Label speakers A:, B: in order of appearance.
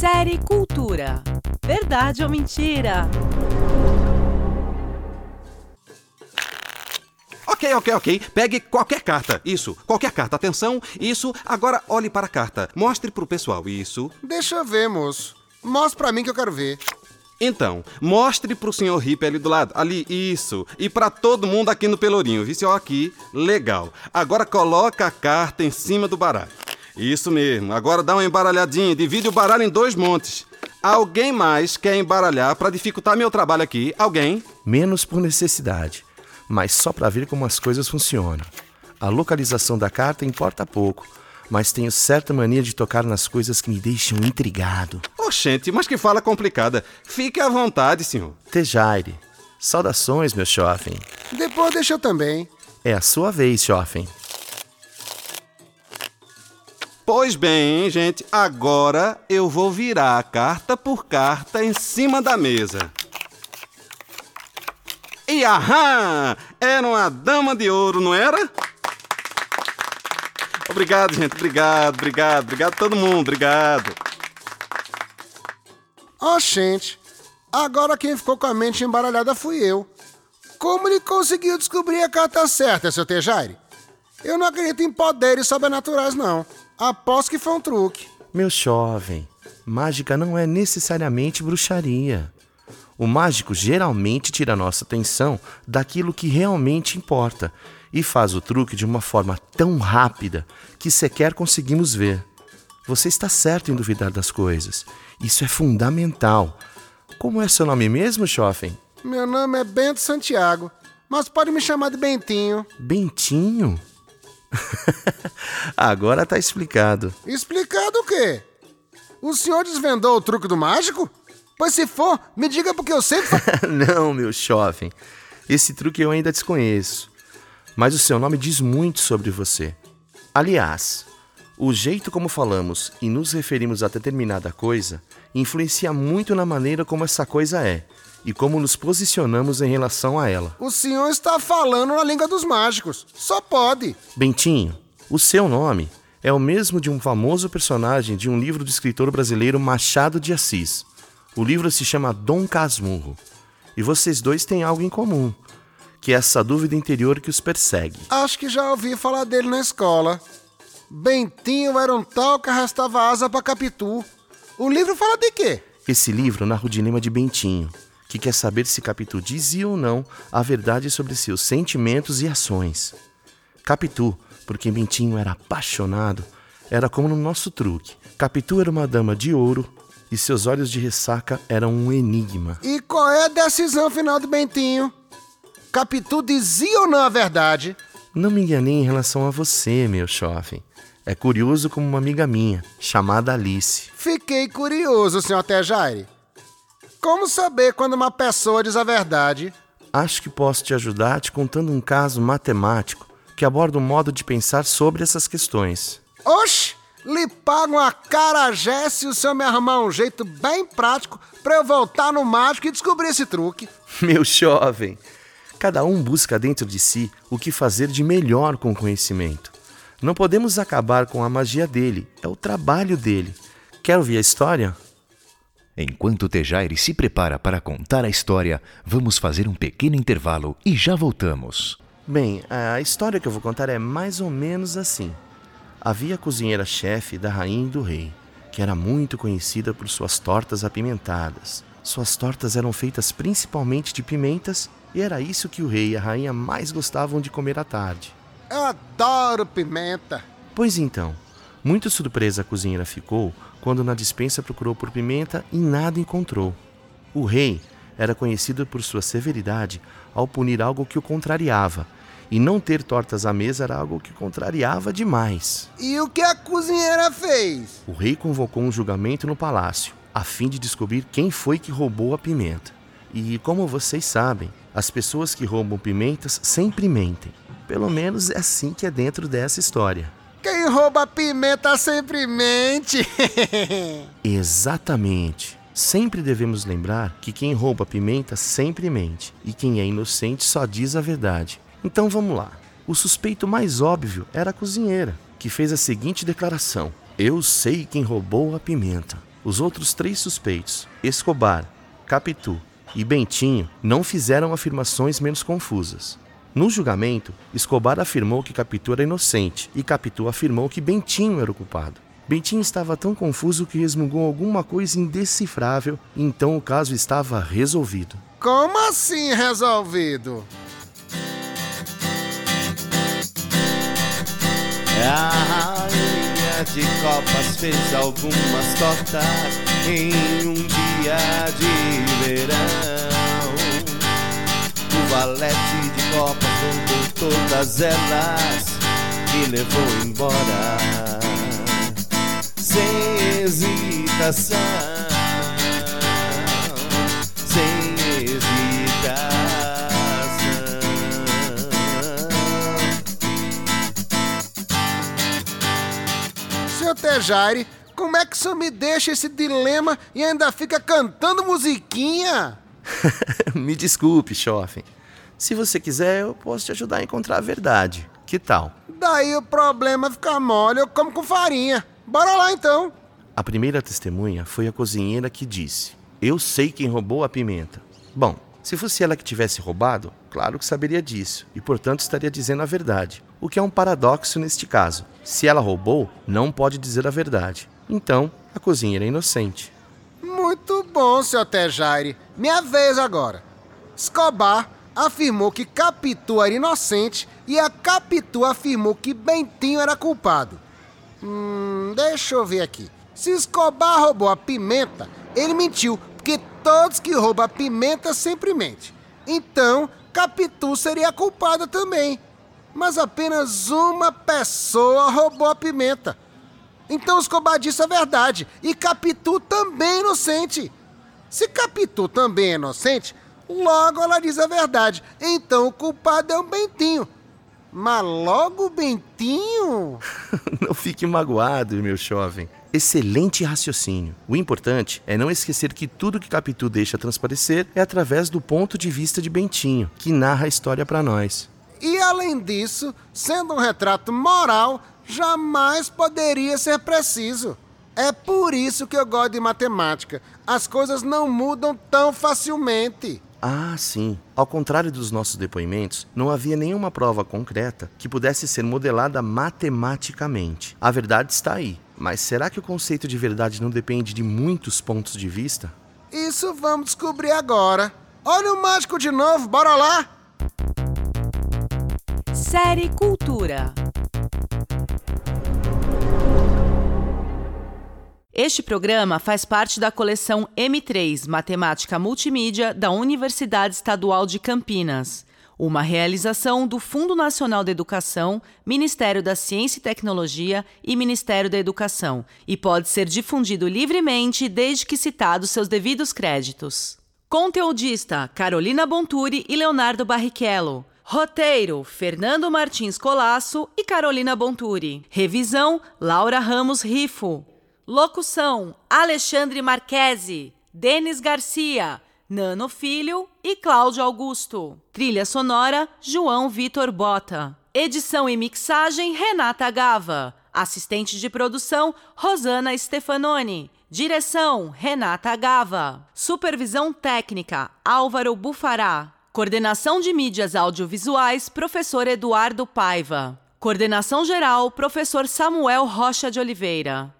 A: Série Cultura. Verdade ou mentira?
B: Ok, ok, ok. Pegue qualquer carta. Isso, qualquer carta. Atenção, isso. Agora olhe para a carta. Mostre pro pessoal. Isso.
C: Deixa eu ver, moço. Mostra pra mim que eu quero ver.
B: Então, mostre pro senhor Rip ali do lado. Ali, isso. E para todo mundo aqui no Pelourinho. Ó, aqui. Legal. Agora coloca a carta em cima do baralho. Isso mesmo. Agora dá uma embaralhadinha. Divide o baralho em dois montes. Alguém mais quer embaralhar para dificultar meu trabalho aqui? Alguém?
D: Menos por necessidade, mas só para ver como as coisas funcionam. A localização da carta importa pouco, mas tenho certa mania de tocar nas coisas que me deixam intrigado.
B: Oxente, mas que fala complicada. Fique à vontade, senhor.
D: Tejaire, saudações, meu jovem.
C: Depois deixa eu também.
D: É a sua vez, jovem.
B: Pois bem, gente, agora eu vou virar carta por carta em cima da mesa. E aham! Era uma dama de ouro, não era? Obrigado, gente, obrigado, obrigado, obrigado todo mundo, obrigado.
C: Ó, gente, agora quem ficou com a mente embaralhada fui eu. Como ele conseguiu descobrir a carta certa, seu Tejaire? Eu não acredito em poderes sobrenaturais, não. Aposto que foi um truque.
D: Meu jovem, mágica não é necessariamente bruxaria. O mágico geralmente tira nossa atenção daquilo que realmente importa e faz o truque de uma forma tão rápida que sequer conseguimos ver. Você está certo em duvidar das coisas. Isso é fundamental. Como é seu nome mesmo, jovem?
C: Meu nome é Bento Santiago, mas pode me chamar de Bentinho.
D: Bentinho? Agora tá explicado.
C: Explicado o quê? O senhor desvendou o truque do mágico? Pois se for, me diga porque eu sempre.
D: Não, meu jovem. Esse truque eu ainda desconheço. Mas o seu nome diz muito sobre você. Aliás, o jeito como falamos e nos referimos a determinada coisa influencia muito na maneira como essa coisa é e como nos posicionamos em relação a ela.
C: o senhor está falando na língua dos mágicos. Só pode.
D: Bentinho, o seu nome é o mesmo de um famoso personagem de um livro do escritor brasileiro Machado de Assis. O livro se chama Dom Casmurro. E vocês dois têm algo em comum, que é essa dúvida interior que os persegue.
C: Acho que já ouvi falar dele na escola. Bentinho era um tal que arrastava asa pra Capitu. O livro fala de quê?
D: Esse livro narra o dilema de Bentinho, que quer saber se Capitu dizia ou não a verdade sobre seus sentimentos e ações. Capitu, porque Bentinho era apaixonado, era como no nosso truque. Capitu era uma dama de ouro e seus olhos de ressaca eram um enigma.
C: E qual é a decisão final do Bentinho? Capitu dizia ou não a verdade?
D: Não me enganei em relação a você, meu jovem. É curioso como uma amiga minha, chamada Alice.
C: Fiquei curioso, senhor Tejaire. Como saber quando uma pessoa diz a verdade?
D: Acho que posso te ajudar te contando um caso matemático que aborda o modo de pensar sobre essas questões.
C: Oxe, lhe pago uma carajé se o senhor me arrumar um jeito bem prático pra eu voltar no mágico e descobrir esse truque.
D: Meu jovem, cada um busca dentro de si o que fazer de melhor com o conhecimento. Não podemos acabar com a magia dele, é o trabalho dele. Quer ouvir a história?
E: Enquanto Tejaire se prepara para contar a história, vamos fazer um pequeno intervalo e já voltamos.
D: Bem, a história que eu vou contar é mais ou menos assim. Havia a cozinheira-chefe da rainha e do rei, que era muito conhecida por suas tortas apimentadas. Suas tortas eram feitas principalmente de pimentas e era isso que o rei e a rainha mais gostavam de comer à tarde.
C: Eu adoro pimenta.
D: Pois então, muito surpresa a cozinheira ficou quando na dispensa procurou por pimenta e nada encontrou. O rei era conhecido por sua severidade ao punir algo que o contrariava, e não ter tortas à mesa era algo que contrariava demais.
C: E o que a cozinheira fez?
D: O rei convocou um julgamento no palácio, a fim de descobrir quem foi que roubou a pimenta. E como vocês sabem, as pessoas que roubam pimentas sempre mentem. Pelo menos é assim que é dentro dessa história.
C: Quem rouba pimenta sempre mente.
D: Exatamente. Sempre devemos lembrar que quem rouba pimenta sempre mente, e quem é inocente só diz a verdade. Então vamos lá. O suspeito mais óbvio era a cozinheira, que fez a seguinte declaração: Eu sei quem roubou a pimenta. Os outros três suspeitos, Escobar, Capitu e Bentinho, não fizeram afirmações menos confusas. No julgamento, Escobar afirmou que Capitu era inocente e Capitu afirmou que Bentinho era o culpado. Bentinho estava tão confuso que resmungou alguma coisa indecifrável, então o caso estava resolvido.
C: Como assim resolvido?
F: A rainha de copas fez algumas tortas em um dia de verão. Valete de copas roubou todas elas e levou embora sem hesitação. Sem hesitação.
C: Seu Tejaire, como é que você me deixa esse dilema e ainda fica cantando musiquinha?
D: Me desculpe, Schoffen. Se você quiser, eu posso te ajudar a encontrar a verdade. Que tal?
C: Daí o problema fica mole, eu como com farinha. Bora lá então.
D: A primeira testemunha foi a cozinheira que disse: Eu sei quem roubou a pimenta. Bom, se fosse ela que tivesse roubado, claro que saberia disso e, portanto, estaria dizendo a verdade. O que é um paradoxo neste caso. Se ela roubou, não pode dizer a verdade. Então, a cozinheira é inocente.
C: Muito bom, seu Tejaire. Minha vez agora. Escobar afirmou que Capitu era inocente e a Capitu afirmou que Bentinho era culpado. Hum, deixa eu ver aqui. Se Escobar roubou a pimenta, ele mentiu, porque todos que roubam a pimenta sempre mentem. Então, Capitu seria culpada também. Mas apenas uma pessoa roubou a pimenta. Então Escobar disse a verdade. E Capitu também é inocente. Se Capitu também é inocente, logo ela diz a verdade. Então o culpado é o Bentinho. Mas logo o Bentinho?
D: não fique magoado, meu jovem. Excelente raciocínio. O importante é não esquecer que tudo que Capitu deixa transparecer é através do ponto de vista de Bentinho, que narra a história para nós.
C: E além disso, sendo um retrato moral, jamais poderia ser preciso. É por isso que eu gosto de matemática. As coisas não mudam tão facilmente.
D: Ah, sim. Ao contrário dos nossos depoimentos, não havia nenhuma prova concreta que pudesse ser modelada matematicamente. A verdade está aí. Mas será que o conceito de verdade não depende de muitos pontos de vista?
C: Isso vamos descobrir agora. Olha o mágico de novo, bora lá!
A: Série Cultura. Este programa faz parte da coleção M3 Matemática Multimídia da Universidade Estadual de Campinas, uma realização do Fundo Nacional da Educação, Ministério da Ciência e Tecnologia e Ministério da Educação, e pode ser difundido livremente desde que citados seus devidos créditos. Conteudista: Carolina Bonturi e Leonardo Barrichello. Roteiro: Fernando Martins Colasso e Carolina Bonturi. Revisão: Laura Ramos Rifo. Locução: Alexandre Marquesi, Denis Garcia, Nano Filho e Cláudio Augusto. Trilha sonora: João Vitor Bota. Edição e mixagem: Renata Gava. Assistente de produção: Rosana Stefanoni. Direção: Renata Gava. Supervisão técnica: Álvaro Bufará. Coordenação de mídias audiovisuais: Professor Eduardo Paiva. Coordenação geral: Professor Samuel Rocha de Oliveira.